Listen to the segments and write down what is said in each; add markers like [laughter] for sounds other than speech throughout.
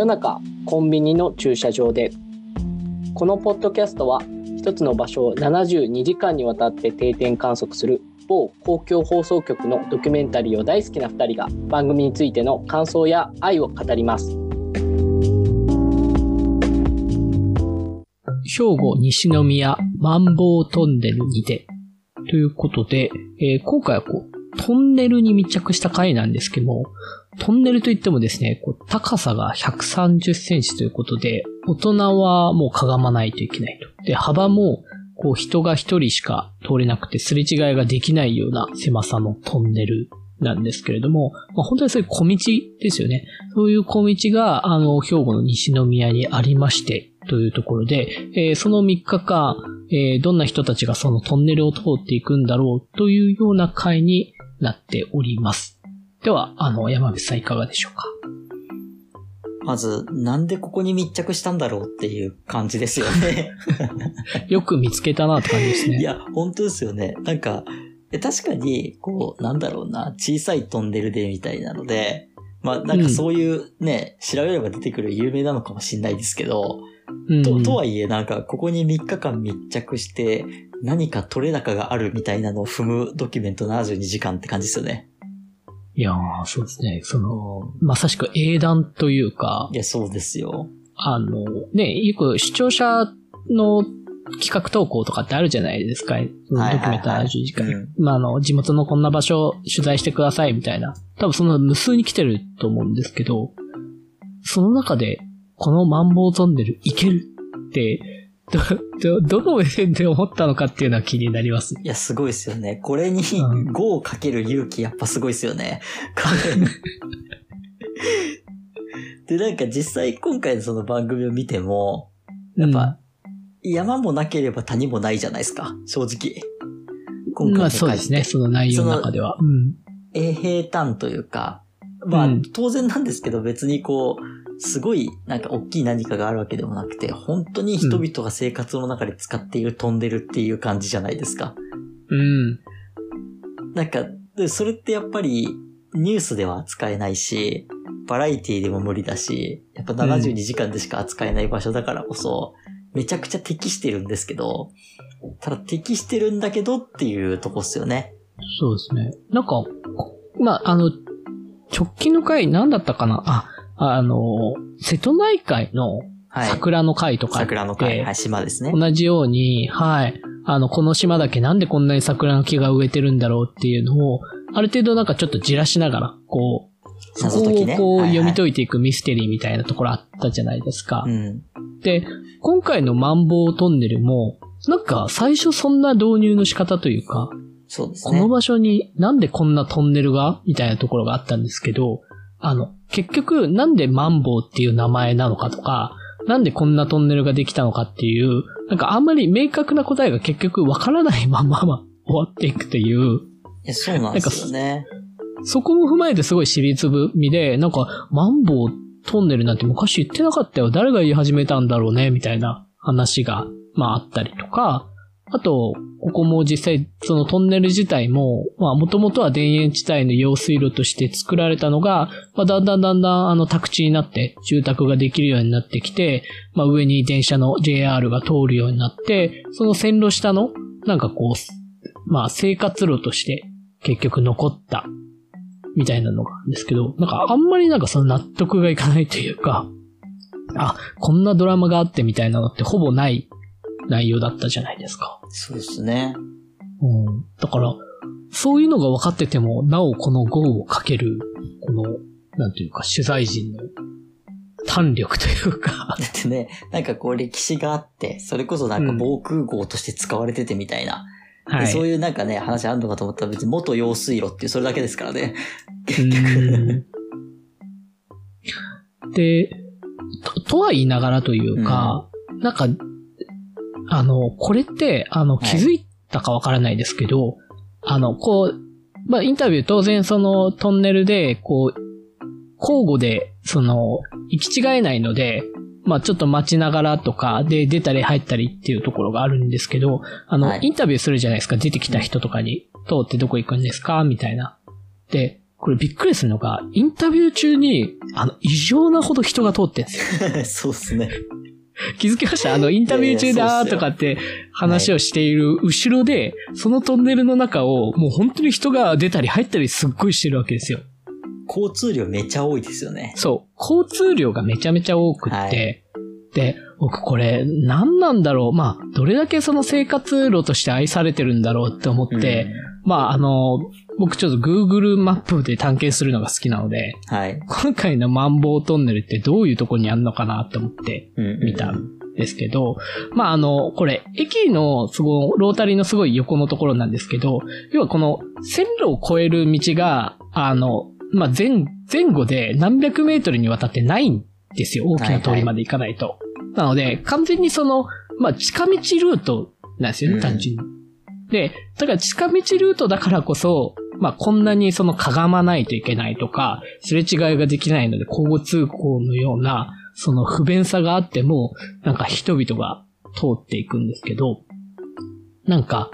夜中コンビニの駐車場で。このポッドキャストは一つの場所を72時間にわたって定点観測する某公共放送局のドキュメンタリーを大好きな2人が番組についての感想や愛を語ります。兵庫西宮マンボウトンネルにて。ということで、えー今回はこうトンネルに密着した回なんですけども、トンネルといってもですね、高さが130センチということで、大人はもうかがまないといけないと。で、幅も、こう人が一人しか通れなくてすれ違いができないような狭さのトンネルなんですけれども、まあ、本当にそういう小道ですよね。そういう小道が、あの、兵庫の西宮にありまして、というところで、えーその3日間、えーどんな人たちがそのトンネルを通っていくんだろうというような回になっております。では、あの、山口さんいかがでしょうか？まず、なんでここに密着したんだろうっていう感じですよね。[laughs] よく見つけたなって感じですね。いや、本当ですよね。なんか、え確かに、こう、なんだろうな、小さいトンネルでみたいなので、まあ、なんかそういうね、調べれば出てくる有名なのかもしれないですけど、うんと、とはいえなんか、ここに3日間密着して、何か取れ高があるみたいなのを踏むドキュメント72時間って感じですよね。いやーそうですね。その、まさしく英断というかい、や、そうですよ。あの、ね、よく視聴者の企画投稿とかってあるじゃないですか。ドキはいはいはいュメント70時間。うんまあ、あの、地元のこんな場所取材してくださいみたいな。多分その無数に来てると思うんですけど、その中で、このマンボウトンネルいけるって、ど、ど、[laughs] どの目線で思ったのかっていうのは気になります。いや、すごいですよね。これにうん5をかける勇気やっぱすごいですよね。[laughs] で、なんか実際今回のその番組を見ても、やっぱ、山もなければ谷もないじゃないですか、正直。今うん、まあ回の回そうですね、その内容の中では。うん。え平坦というか、まあ、うん当然なんですけど別にこう、すごいなんか大きい何かがあるわけでもなくて、本当に人々が生活の中で使っているトンネルっていう感じじゃないですか。うん。なんか、でそれってやっぱりニュースでは扱えないし、バラエティでも無理だし、やっぱ72時間でしか扱えない場所だからこそ、めちゃくちゃ適してるんですけど、ただ適してるんだけどっていうとこっすよね。そうですね。なんか、まあ、あの、直近の回何だったかな？あ、あの、瀬戸内海のはい。桜の回とかって、桜の会、はい、島ですね。同じように、はい。あの、この島だけなんでこんなに桜の木が植えてるんだろうっていうのを、ある程度なんかちょっとじらしながら、こう、そこをこうはいはい読み解いていくミステリーみたいなところあったじゃないですか。うん。で、今回のマンボウトンネルも、なんか最初そんな導入の仕方というか、そうですね。この場所になんでこんなトンネルがみたいなところがあったんですけど、あの、結局なんでマンボウっていう名前なのかとか、なんでこんなトンネルができたのかっていう、なんかあんまり明確な答えが結局わからないままま [laughs] 終わっていくという、いや、そうなんですよね。そこも踏まえてすごい尻つぶみで、なんか、マンボウトンネルなんて昔言ってなかったよ。誰が言い始めたんだろうね、みたいな話が、まああったりとか、あと、ここも実際、そのトンネル自体も、まあもともとは田園地帯の用水路として作られたのが、まあだんだんだんだんあの宅地になって住宅ができるようになってきて、まあ上に電車の JR が通るようになって、その線路下の、なんかこう、まあ生活路として結局残ったみたいなのがあるんですけど、なんかあんまりなんかその納得がいかないというか、あ、こんなドラマがあってみたいなのってほぼない内容だったじゃないですか。そうですね。うん。だから、そういうのが分かってても、なおこの GO をかける、この、なんていうか、取材陣の胆力というか、だってね、なんかこう歴史があって、それこそなんか防空壕として使われててみたいな。はい。でそういうなんかね、話あるのかと思ったら別に元用水路っていうそれだけですからね。結局。うんで、と、とは言いながらというか、なんか、あの、これって、あの、はい気づいたかわからないですけど、あの、こう、まあ、インタビュー当然そのトンネルで、こう、交互で、その、行き違えないので、まあちょっと待ちながらとか、で、出たり入ったりっていうところがあるんですけど、あの、はいインタビューするじゃないですか、出てきた人とかに、通ってどこ行くんですか？みたいな。で、これびっくりするのが、インタビュー中に、あの、異常なほど人が通ってんですよ。[laughs] そうっすね。[laughs] 気づきました？あの、インタビュー中だとかって話をしている後ろで、そのトンネルの中をもう本当に人が出たり入ったりすっごいしてるわけですよ。交通量めちゃ多いですよね。そう。交通量がめちゃめちゃ多くって、はいで、僕これ何なんだろう？まあ、どれだけその生活路として愛されてるんだろうって思って、まあ、あの、僕ちょっと Google マップで探検するのが好きなので、うん、はい。今回のマンボウトンネルってどういうとこにあるのかなって思ってうんうん見たんですけど、まああの、これ、駅のすごい、ロータリーのすごい横のところなんですけど、要はこの線路を越える道が、あの、まあ前、前後で何百メートルにわたってないんですよ。大きな通りまで行かないと。なので、完全にその、まあ近道ルートなんですよね、うん単純に。で、だから近道ルートだからこそ、まあこんなにそのかがまないといけないとか、すれ違いができないので交互通行のような、その不便さがあっても、なんか人々が通っていくんですけど、なんか、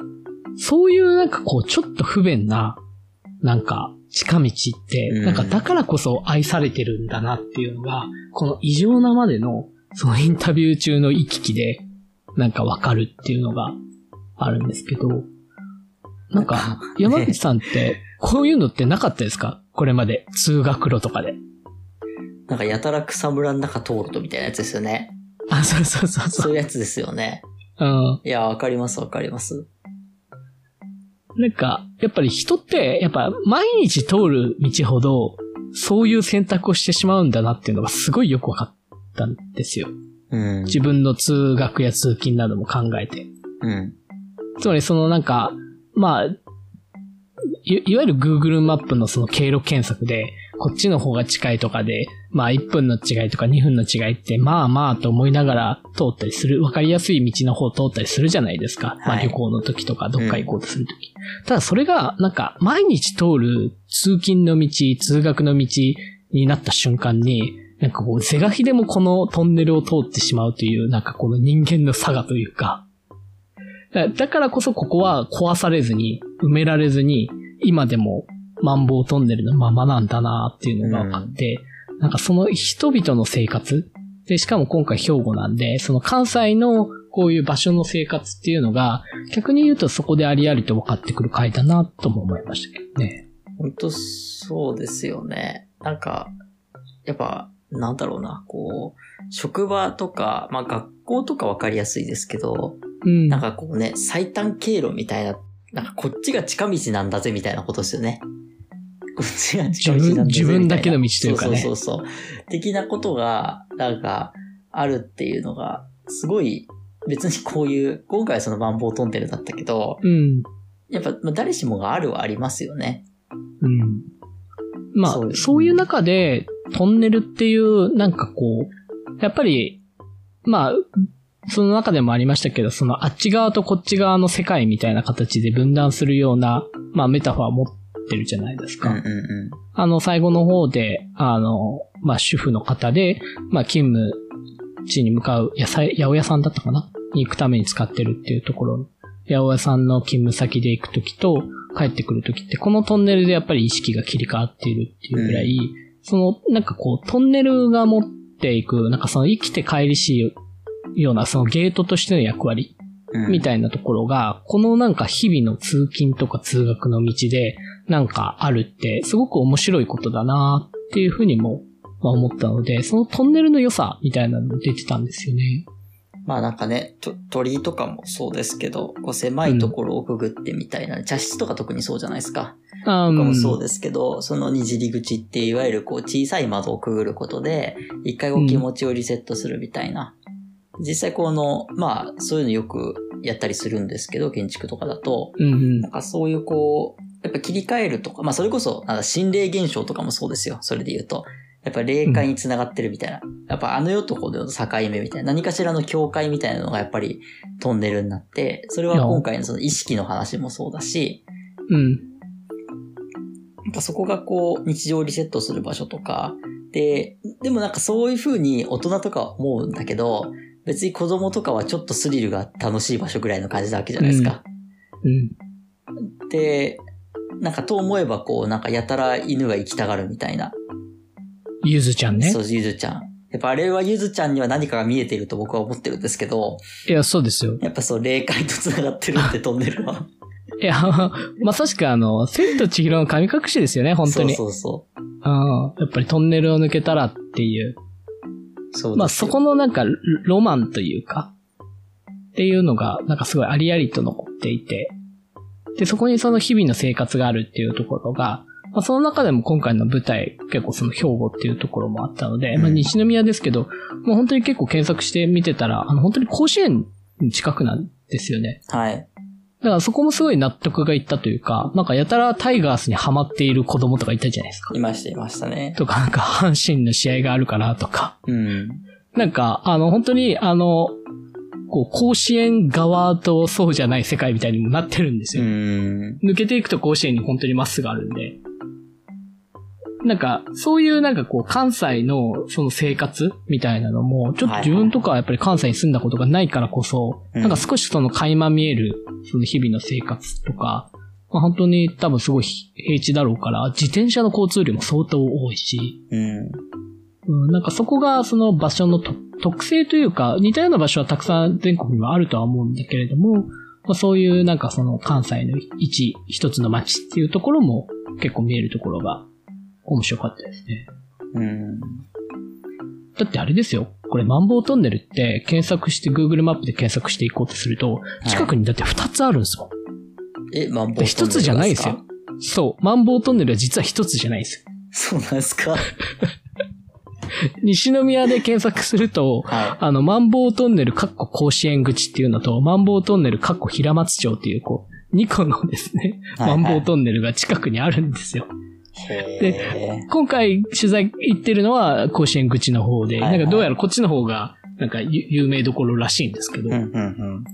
そういうなんかこうちょっと不便な、なんか近道って、うん。なんかだからこそ愛されてるんだなっていうのが、この異常なまでの、そのインタビュー中の行き来で、なんかわかるっていうのがあるんですけど、なんか、山口さんって、こういうのってなかったですか？これまで、通学路とかで。なんかやたら草むらの中通るとみたいなやつですよね。あ、そうそうそうそ。そうういうやつですよね。うん。いや、わかりますわかります。なんか、やっぱり人って、やっぱ毎日通る道ほど、そういう選択をしてしまうんだなっていうのがすごいよくわかったんですよ。うん。自分の通学や通勤なども考えて。うん。つまりそのなんか、まあ、いいわゆる Google マップのその経路検索で、こっちの方が近いとかで、まあ1分の違いとか2分の違いって、まあまあと思いながら通ったりする、わかりやすい道の方を通ったりするじゃないですか。まあはい旅行の時とかどっか行こうとする時。ただそれが、なんか毎日通る通勤の道、通学の道になった瞬間に、なんかこう、是が非でもこのトンネルを通ってしまうという、なんかこの人間の差がというか、だだからこそここは壊されずに、埋められずに、今でもマンボウトンネルのままなんだなっていうのが分かって、なんかその人々の生活で、しかも今回兵庫なんで、その関西のこういう場所の生活っていうのが、逆に言うとそこでありありと分かってくる回だなとも思いましたけどね。本当そうですよね。なんか、やっぱ、なんだろうな、こう、職場とか、まあ学校とかわかりやすいですけど、うん。なんかこうね、最短経路みたいな、なんかこっちが近道なんだぜみたいなことですよね。こっちが近道なんだぜ。自分だけの道というかねそうそうそう。的なことが、なんか、あるっていうのが、すごい、別にこういう、今回はそのマンボウトンネルだったけど、うん。やっぱまあ誰しもがあるはありますよね。うん。まあ、そうそういう中で、トンネルっていう、なんかこう、やっぱり、まあ、その中でもありましたけど、そのあっち側とこっち側の世界みたいな形で分断するような、まあメタファーを持ってるじゃないですか。うんうんうあの、最後の方で、あの、まあ主婦の方で、まあ勤務地に向かう野菜、八百屋さんだったかな？に行くために使ってるっていうところ。の、八百屋さんの勤務先で行くときと帰ってくるときって、このトンネルでやっぱり意識が切り替わっているっていうぐらい、その、なんかこう、トンネルが持っていく、なんかその生きて帰りしいような、そのゲートとしての役割んうん。みたいなところが、このなんか日々の通勤とか通学の道で、なんかあるって、すごく面白いことだなっていうふうにも、まあ思ったので、そのトンネルの良さみたいなのも出てたんですよね。まあなんかね、と鳥居とかもそうですけど、こう狭いところをくぐってみたいな、茶室とか特にそうじゃないですか。あとかもそうでですけど、そのにじり口っていわゆるこう小さい窓をくぐることで、一回こう気持ちをリセットするみたいな。実際この、まあそういうのよくやったりするんですけど、建築とかだと、うんうんなんかそういうこう、やっぱ切り替えるとか、まあそれこそ、心霊現象とかもそうですよ。それで言うと。やっぱ霊界に繋がってるみたいな。やっぱあの世とこの世の境目みたいな。何かしらの境界みたいなのがやっぱりトンネルになって、それは今回のその意識の話もそうだし、うん。なんかそこがこう日常をリセットする場所とか、で、でもなんかそういう風に大人とかは思うんだけど、別に子供とかはちょっとスリルが楽しい場所ぐらいの感じなわけじゃないですか。うん。で、なんかと思えばこう、なんかやたら犬が行きたがるみたいな。ゆずちゃんねそ。う、ゆずちゃん。やっぱあれはゆずちゃんには何かが見えていると僕は思ってるんですけど、いや、そうですよ。やっぱそう、霊界と繋がってるってトンネルは。[laughs] いや、まさしくあの、千と千尋の神隠しですよね、本当に。そうそうそうん。やっぱりトンネルを抜けたらっていう。う。そまあそこのなんかロロマンというか、っていうのがなんかすごいありありと残っていて、で、そこにその日々の生活があるっていうところが、まあその中でも今回の舞台結構その兵庫っていうところもあったので、まあうん西宮ですけど、もう本当に結構検索して見てたら、あの本当に甲子園に近くなんですよね。はい。だからそこもすごい納得がいったというか、なんかやたらタイガースにハマっている子供とかいたじゃないですか。いました、いましたね。とか、なんか阪神の試合があるからとか。うん。なんか、あの、本当に、あの、こう、甲子園側とそうじゃない世界みたいにもなってるんですうよ。ん。抜けていくと甲子園に本当にまっすぐあるんで。なんか、そういうなんかこう、関西のその生活みたいなのも、ちょっと自分とかはやっぱり関西に住んだことがないからこそ、うんなんか少しその垣間見える、その日々の生活とか、まあ、本当に多分すごい平地だろうから、自転車の交通量も相当多いし、うん。うん、なんかそこがその場所のと特性というか、似たような場所はたくさん全国にはあるとは思うんだけれども、まあ、そういうなんかその関西の一、一つの街っていうところも結構見えるところが面白かったですね。うん。だってあれですよ。これマンボウトンネルって検索して Google マップで検索していこうとすると、近くにだって2つあるんですもん。え、マンボウトンネルで一つじゃないですよ。そう。マンボウトンネルは実は一つじゃないですよ。そうなんですか？西宮で検索すると、はあの、マンボウトンネルかっこ甲子園口っていうのと、マンボウトンネルかっこ平松町っていう、こう、2個のですね、マンボウトンネルが近くにあるんですよ。ー今回取材行ってるのは甲子園口の方で、はいはいなんかどうやらこっちの方が、なんかゆ有名どころらしいんですけど、うん、うん、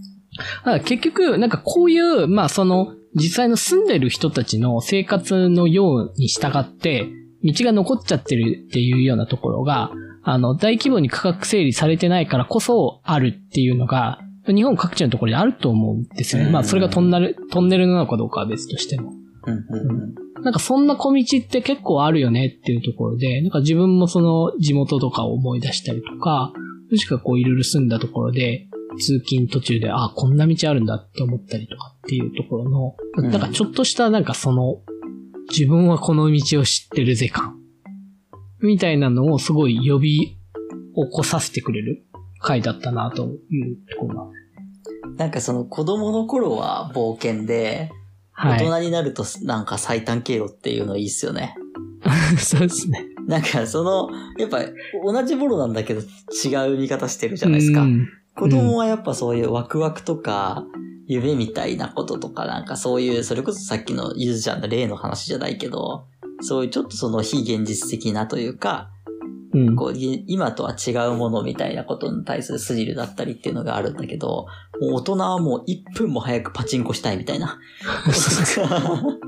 うん。結局、なんかこういう、まあその、実際の住んでる人たちの生活のように従って、道が残っちゃってるっていうようなところが、あの、大規模に価格整理されてないからこそあるっていうのが、日本各地のところにあると思うんですよね。うんまあそれがトンネル、トンネルなのかどうかは別としても。うん、うん、なんかそんな小道って結構あるよねっていうところで、なんか自分もその地元とかを思い出したりとか、もしくはこういろいろ住んだところで、通勤途中で、あ、こんな道あるんだって思ったりとかっていうところの、うんなんかちょっとしたなんかその、自分はこの道を知ってるぜ感、みたいなのをすごい呼び起こさせてくれる回だったなというところが。うん。なんかその子供の頃は冒険で、はい。大人になるとなんか最短経路っていうのいいっすよね。[laughs] そうですね。なんかその、やっぱ同じボロなんだけど違う見方してるじゃないですかう。ん子供はやっぱそういうワクワクとか、夢みたいなこととか、なんかそういう、それこそさっきのゆずちゃんの例の話じゃないけど、そういうちょっとその非現実的なというか、うん。こう、い今とは違うものみたいなことに対するスリルだったりっていうのがあるんだけど、もう大人はもう1分も早くパチンコしたいみたいな。こ [laughs]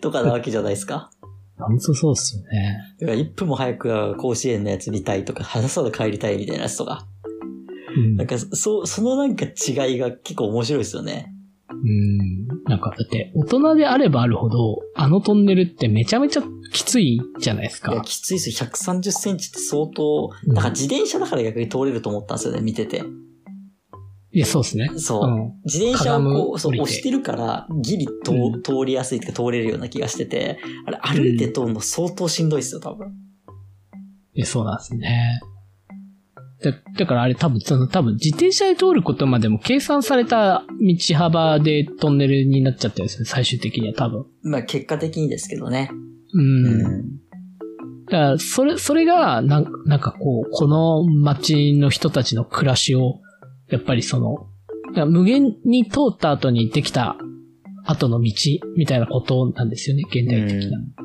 ととかなわけじゃないですか。本当そうっすよね。だから1分も早く甲子園のやつ見たいとか、早そう帰りたいみたいなやつとか。うんなんか、そ、そのなんか違いが結構面白いですよね。うん。なんか、だって、大人であればあるほど、あのトンネルってめちゃめちゃきついじゃないですいや、か。きついですよ。130センチって相当、うんなんか自転車だから逆に通れると思ったんですよね、見てて。いや、そうですね。そう。うん。自転車をこう、そう、押してるから、ギリと、うん通りやすいっていうか通れるような気がしてて、あれ、歩いて通るの相当しんどいっすよ、多分。いや、そうなんですね。だだからあれ多分、その多分自転車で通ることまでも計算された道幅でトンネルになっちゃったんですよ、最終的には多分。まあ、結果的にですけどね。うん。うん。だから、それ、それが、なんなんかこう、この街の人たちの暮らしを、やっぱりその、無限に通った後にできた後の道みたいなことなんですよね、現代的な。だか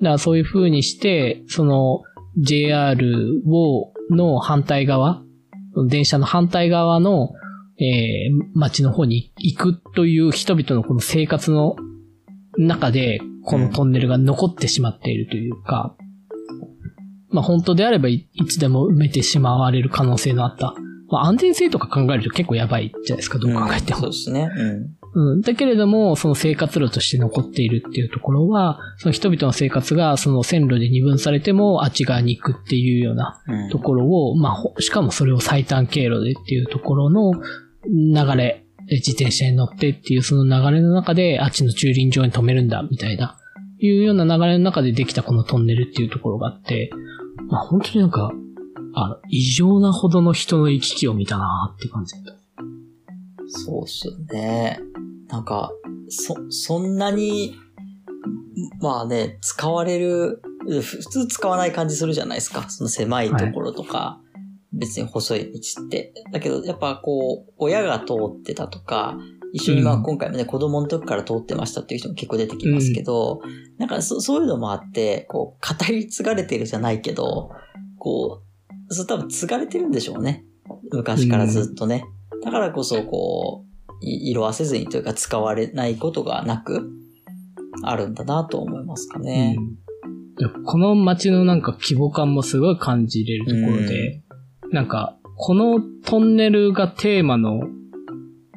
らそういう風にして、その JR を、の反対側、電車の反対側の、えー、街の方に行くという人々のこの生活の中で、このトンネルが残ってしまっているというか、まあ本当であればいつでも埋めてしまわれる可能性のあった。まあ安全性とか考えると結構やばいじゃないですか、どう考えてもそうで。すね。うん。うん。だけれども、その生活路として残っているっていうところは、その人々の生活がその線路で二分されてもあっち側に行くっていうようなうんところを、まあ、ほしかもそれを最短経路でっていうところの流れ、自転車に乗ってっていうその流れの中で、あっちの駐輪場に止めるんだ、みたいな、いうような流れの中でできたこのトンネルっていうところがあって、まあ本当になんか、あの、異常なほどの人の行き来を見たなって感じだった。そうっすよね。なんか、そ、そんなに、まあね、使われる、普通使わない感じするじゃないですか。その狭いところとか、別に細い道って。だけど、やっぱこう、親が通ってたとか、一緒にまあうん今回もね、子供の時から通ってましたっていう人も結構出てきますけど、なんかそそういうのもあって、こう、語り継がれてるじゃないけど、こう、それ多分継がれてるんでしょうね。昔からずっとね。だからこそ、こう、い色あせずにというか使われないことがなく、あるんだなと思いますかね。でこの街のなんか規模感もすごい感じれるところで、なんか、このトンネルがテーマの、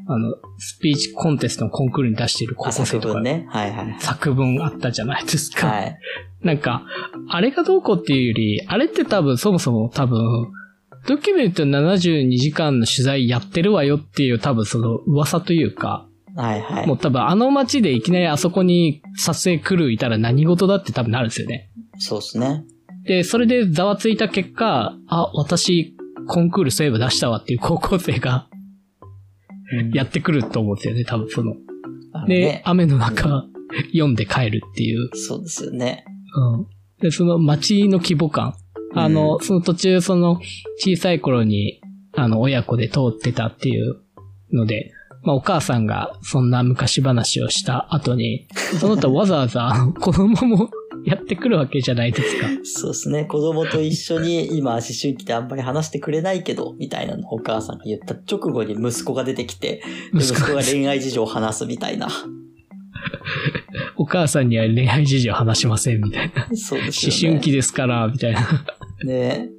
あの、スピーチコンテストのコンクールに出している高あ、校生とか、作文ね。はいはい。作文あったじゃないですか。はい。なんか、あれがどうこうっていうより、あれって多分、そもそも多分、ドキュメント72時間の取材やってるわよっていう多分その噂というか、はいはい。もう多分あの街でいきなりあそこに撮影クルーいたら何事だって多分なるんですよね。そうですね。で、それでざわついた結果、あ、私、コンクールそういえば出したわっていう高校生がうんやってくると思うんですよね、多分その。あのでね、。雨の中、読んで帰るっていう。そうですよね。うん。で、その街の規模感。あの、その途中、その、小さい頃に、あの、親子で通ってたっていうので、まあ、お母さんがそんな昔話をした後に、その後わざわざ [laughs] 子供もやってくるわけじゃないですか。そうですね。子供と一緒に今思春期であんまり話してくれないけど、みたいなのをお母さんが言った直後に息子が出てきて、で息子が恋愛事情を話すみたいな。[laughs] お母さんには恋愛事情話しません、みたいな。そうですよね。思春期ですから、みたいな。ね。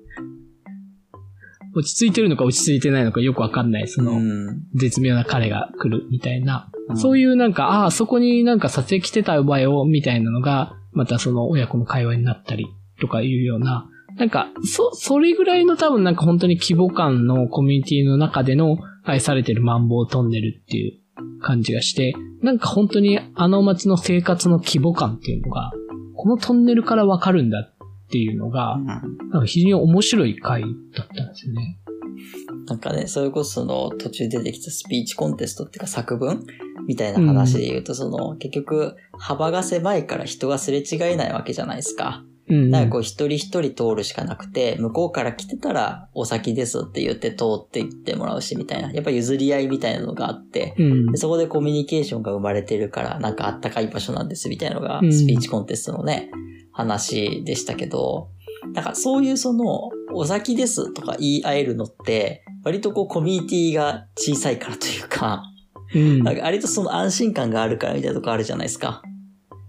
落ち着いてるのか落ち着いてないのかよくわかんない、その、うん。絶妙な彼が来るみたいな。うんそういうなんか、ああ、そこになんか撮影来てたわよ、みたいなのが、またその親子の会話になったりとかいうような、なんか、そ、それぐらいの多分なんか本当に規模感のコミュニティの中での愛されてるマンボウトンネルっていう感じがして、なんか本当にあの街の生活の規模感っていうのが、このトンネルからわかるんだっていうのが、うん非常に面白い回だったんですよね。なんかね、それこそその途中出てきたスピーチコンテストっていうか作文みたいな話で言うと、その結局幅が狭いから人がすれ違えないわけじゃないですか。うん。なんかこう一人一人通るしかなくて、向こうから来てたらお先ですって言って通って行ってもらうしみたいな。やっぱ譲り合いみたいなのがあって、うんで。そこでコミュニケーションが生まれてるから、なんかあったかい場所なんですみたいなのがう、んスピーチコンテストのね、話でしたけど、なんかそういうその、お先ですとか言い合えるのって、割とこうコミュニティが小さいからというか、うんなんか割とその安心感があるからみたいなとこあるじゃないですか。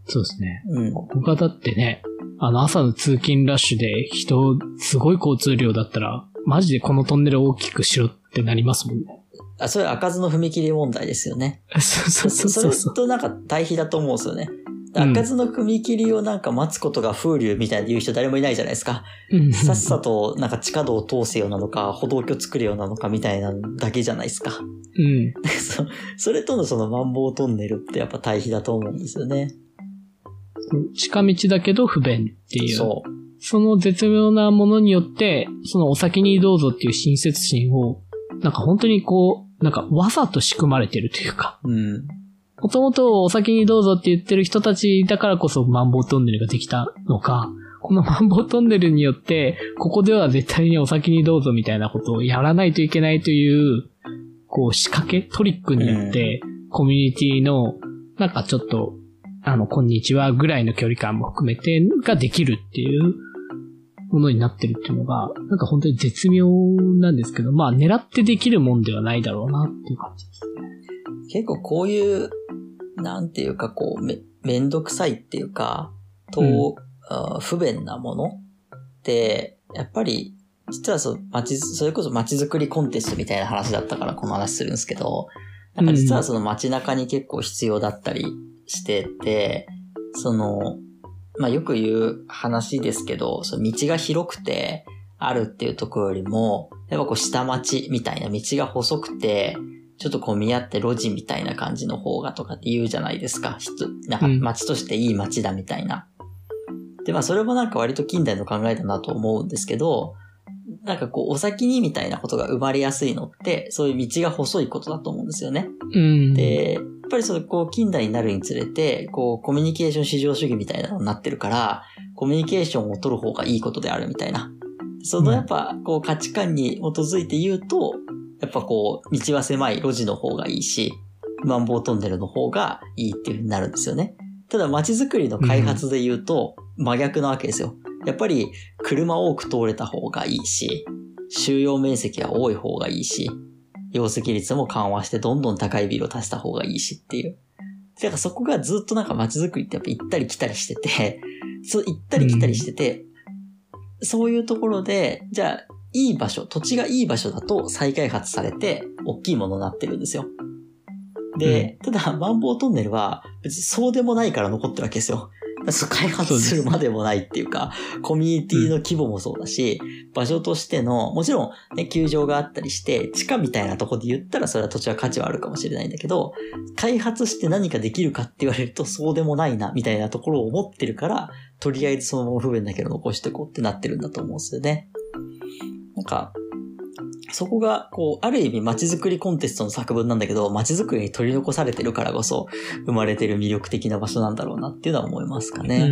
そうですね。うん。他だってね、あの朝の通勤ラッシュで人、すごい交通量だったら、マジでこのトンネルを大きくしろってなりますもんね。あ、それは開かずの踏切問題ですよね。そうそうそうそうそう。となんか対比だと思うんですよね。うん開かずの踏切をなんか待つことが風流みたいな言う人誰もいないじゃないですか。うんさっさとなんか地下道を通すようなのか、歩道橋作るようなのかみたいなだけじゃないですか。うん。[laughs] そそれとのそのマンボウトンネルってやっぱ対比だと思うんですよね。近道だけど不便っていう。そう。その絶妙なものによって、そのお先にどうぞっていう親切心を、なんか本当にこう、なんかわざと仕組まれてるというか、うん。もともとお先にどうぞって言ってる人たちだからこそマンボウトンネルができたのか、このマンボウトンネルによって、ここでは絶対にお先にどうぞみたいなことをやらないといけないという、こう仕掛け、トリックによって、コミュニティの、なんかちょっと、あの、こんにちはぐらいの距離感も含めて、ができるっていうものになってるっていうのが、なんか本当に絶妙なんですけど、まあ狙ってできるもんではないだろうなっていう感じですね。結構こういう、なんていうかこう、め、めんどくさいっていうか、と、うん不便なものって、やっぱり、実はそう、街、それこそ街づくりコンテストみたいな話だったからこの話するんですけど、なんか実はその街中に結構必要だったりしてて、その、まあよく言う話ですけど、その道が広くてあるっていうところよりも、やっぱこう下町みたいな道が細くて、ちょっと混み合って路地みたいな感じの方がとかって言うじゃないですか。人なんか街としていい街だみたいな。で、まあそれもなんか割と近代の考えだなと思うんですけど、なんかこう、お先にみたいなことが生まれやすいのって、そういう道が細いことだと思うんですよね。うん。で、ぱりその、こう、近代になるにつれて、こう、コミュニケーション至上主義みたいなのになってるから、コミュニケーションを取る方がいいことであるみたいな。そのやっぱ、こう、価値観に基づいて言うと、やっぱこう、道は狭い路地の方がいいし、マンボウトンネルの方がいいっていう風になるんですよね。ただ街づくりの開発で言うと、真逆なわけですよ。やっぱり車多く通れた方がいいし、収容面積は多い方がいいし、容積率も緩和してどんどん高いビルを足した方がいいしっていう。だからそこがずっとなんか街づくりってやっぱ行ったり来たりしてて、[laughs] そう行ったり来たりしてて、そういうところで、じゃあ、いい場所、土地がいい場所だと再開発されて、大きいものになってるんですよ。で、ただ、マンボウトンネルは、別にそうでもないから残ってるわけですよ。開発するまでもないっていうか、コミュニティの規模もそうだし、場所としての、もちろんね、球場があったりして、地下みたいなとこで言ったらそれは土地は価値はあるかもしれないんだけど、開発して何かできるかって言われるとそうでもないな、みたいなところを思ってるから、とりあえずそのまま不便だけど残していこうってなってるんだと思うんですよね。なんか、そこが、こう、ある意味街づくりコンテストの作文なんだけど、街づくりに取り残されてるからこそ、生まれてる魅力的な場所なんだろうなっていうのは思いますかね。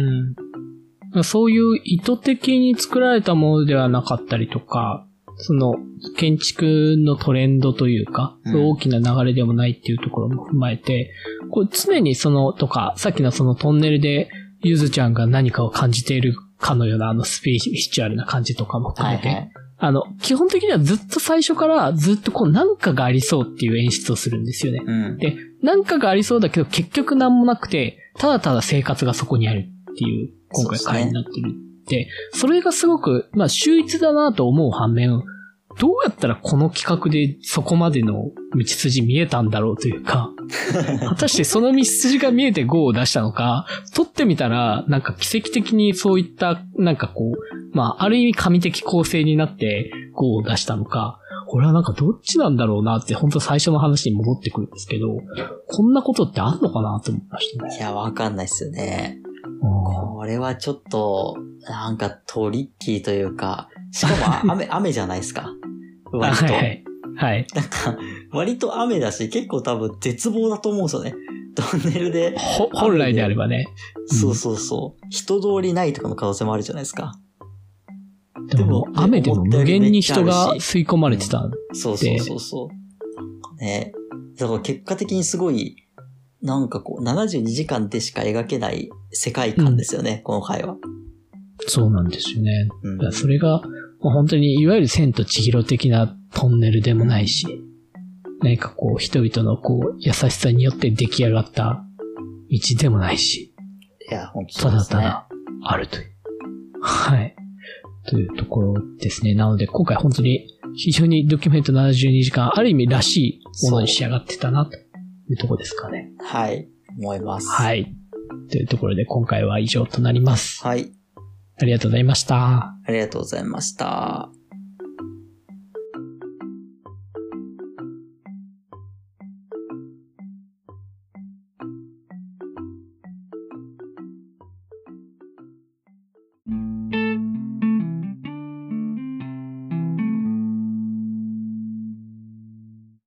うん。そういう意図的に作られたものではなかったりとか、その、建築のトレンドというか、うん大きな流れでもないっていうところも踏まえて、こう常にその、とか、さっきのそのトンネルで、ゆずちゃんが何かを感じているかのようなあのスピリチュアルな感じとかも含めて、はいはい。あの、基本的にはずっと最初からずっとこうなんかがありそうっていう演出をするんですよね。うん。で、なんかがありそうだけど結局なんもなくて、ただただ生活がそこにあるっていう、今回回になってるで、それがすごく、まあ秀逸だなと思う反面、どうやったらこの企画でそこまでの道筋見えたんだろうというか、[laughs] 果たしてその道筋が見えて GO を出したのか、撮ってみたら、なんか奇跡的にそういった、なんかこう、まあ、ある意味神的構成になって GO を出したのか、これはなんかどっちなんだろうなって、本当最初の話に戻ってくるんですけど、こんなことってあるのかなと思いましたね。いや、わかんないっすよね。うんこれはちょっと、なんかトリッキーというか、しかも [laughs] 雨、雨じゃないですか。割と。はいはい。はい。なんか、割と雨だし、結構多分絶望だと思うんですよね。トンネルで。ほ本来であればね。そうそうそう。人通りないとかの可能性もあるじゃないですか。でも、雨でも無限に人が吸い込まれてた。そうそうそうそう。ね。だから結果的にすごい、なんかこう、72時間でしか描けない世界観ですよね、この回は。そうなんですよね。うんそれが、まあ本当にいわゆる千と千尋的なトンネルでもないし、何かこう、人々のこう、優しさによって出来上がった道でもないし、いや、本当た。だただあるという。はい。というところですね。なので、今回本当に非常にドキュメント72時間、ある意味らしいものに仕上がってたな、というところですかね。はい。思います。はい。というところで今回は以上となります。はい。ありがとうございました。ありがとうございました。